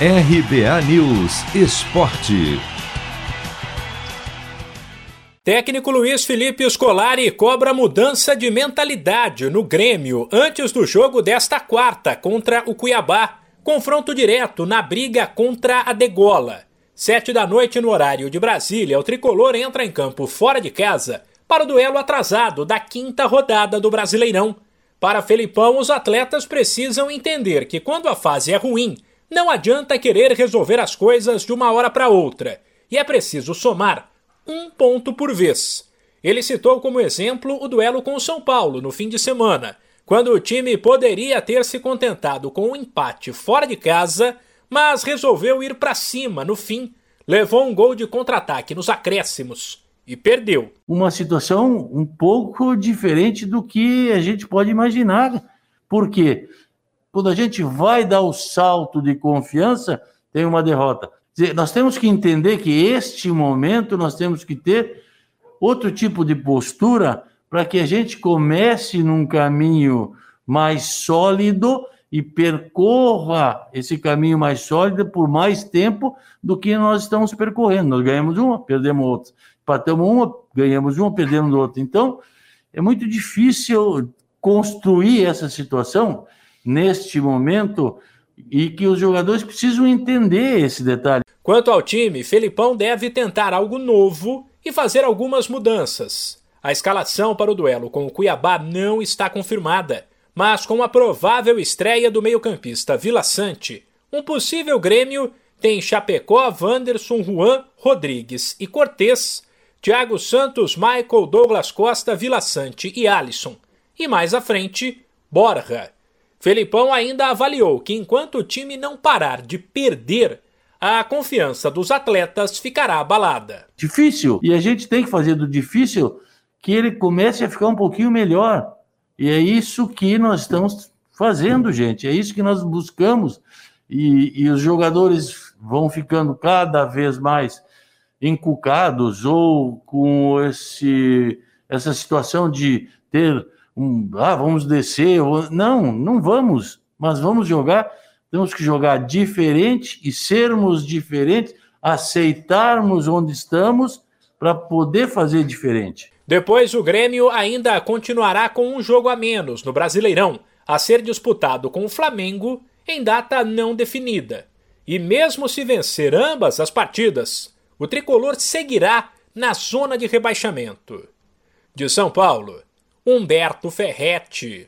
RBA News Esporte. Técnico Luiz Felipe Scolari cobra mudança de mentalidade no Grêmio antes do jogo desta quarta contra o Cuiabá. Confronto direto na briga contra a Degola. Sete da noite no horário de Brasília, o tricolor entra em campo fora de casa para o duelo atrasado da quinta rodada do Brasileirão. Para Felipão, os atletas precisam entender que quando a fase é ruim, não adianta querer resolver as coisas de uma hora para outra, e é preciso somar um ponto por vez. Ele citou como exemplo o duelo com o São Paulo no fim de semana, quando o time poderia ter se contentado com um empate fora de casa, mas resolveu ir para cima no fim, levou um gol de contra-ataque nos acréscimos e perdeu. Uma situação um pouco diferente do que a gente pode imaginar. Por quê? Quando a gente vai dar o salto de confiança, tem uma derrota. Nós temos que entender que este momento nós temos que ter outro tipo de postura para que a gente comece num caminho mais sólido e percorra esse caminho mais sólido por mais tempo do que nós estamos percorrendo. Nós ganhamos uma, perdemos outra. Empatamos uma, ganhamos uma, perdemos outra. Então, é muito difícil construir essa situação neste momento e que os jogadores precisam entender esse detalhe. Quanto ao time, Felipão deve tentar algo novo e fazer algumas mudanças. A escalação para o duelo com o Cuiabá não está confirmada, mas com a provável estreia do meio-campista Vila Sante, um possível Grêmio tem Chapecó, Wanderson, Juan, Rodrigues e Cortez, Thiago Santos, Michael, Douglas Costa, Vila Sante e Alisson. E mais à frente, Borja. Felipão ainda avaliou que enquanto o time não parar de perder, a confiança dos atletas ficará abalada. Difícil. E a gente tem que fazer do difícil que ele comece a ficar um pouquinho melhor. E é isso que nós estamos fazendo, gente. É isso que nós buscamos. E, e os jogadores vão ficando cada vez mais encucados ou com esse, essa situação de ter um, ah, vamos descer. Não, não vamos, mas vamos jogar. Temos que jogar diferente e sermos diferentes, aceitarmos onde estamos para poder fazer diferente. Depois, o Grêmio ainda continuará com um jogo a menos no Brasileirão, a ser disputado com o Flamengo em data não definida. E mesmo se vencer ambas as partidas, o tricolor seguirá na zona de rebaixamento. De São Paulo, Humberto Ferretti.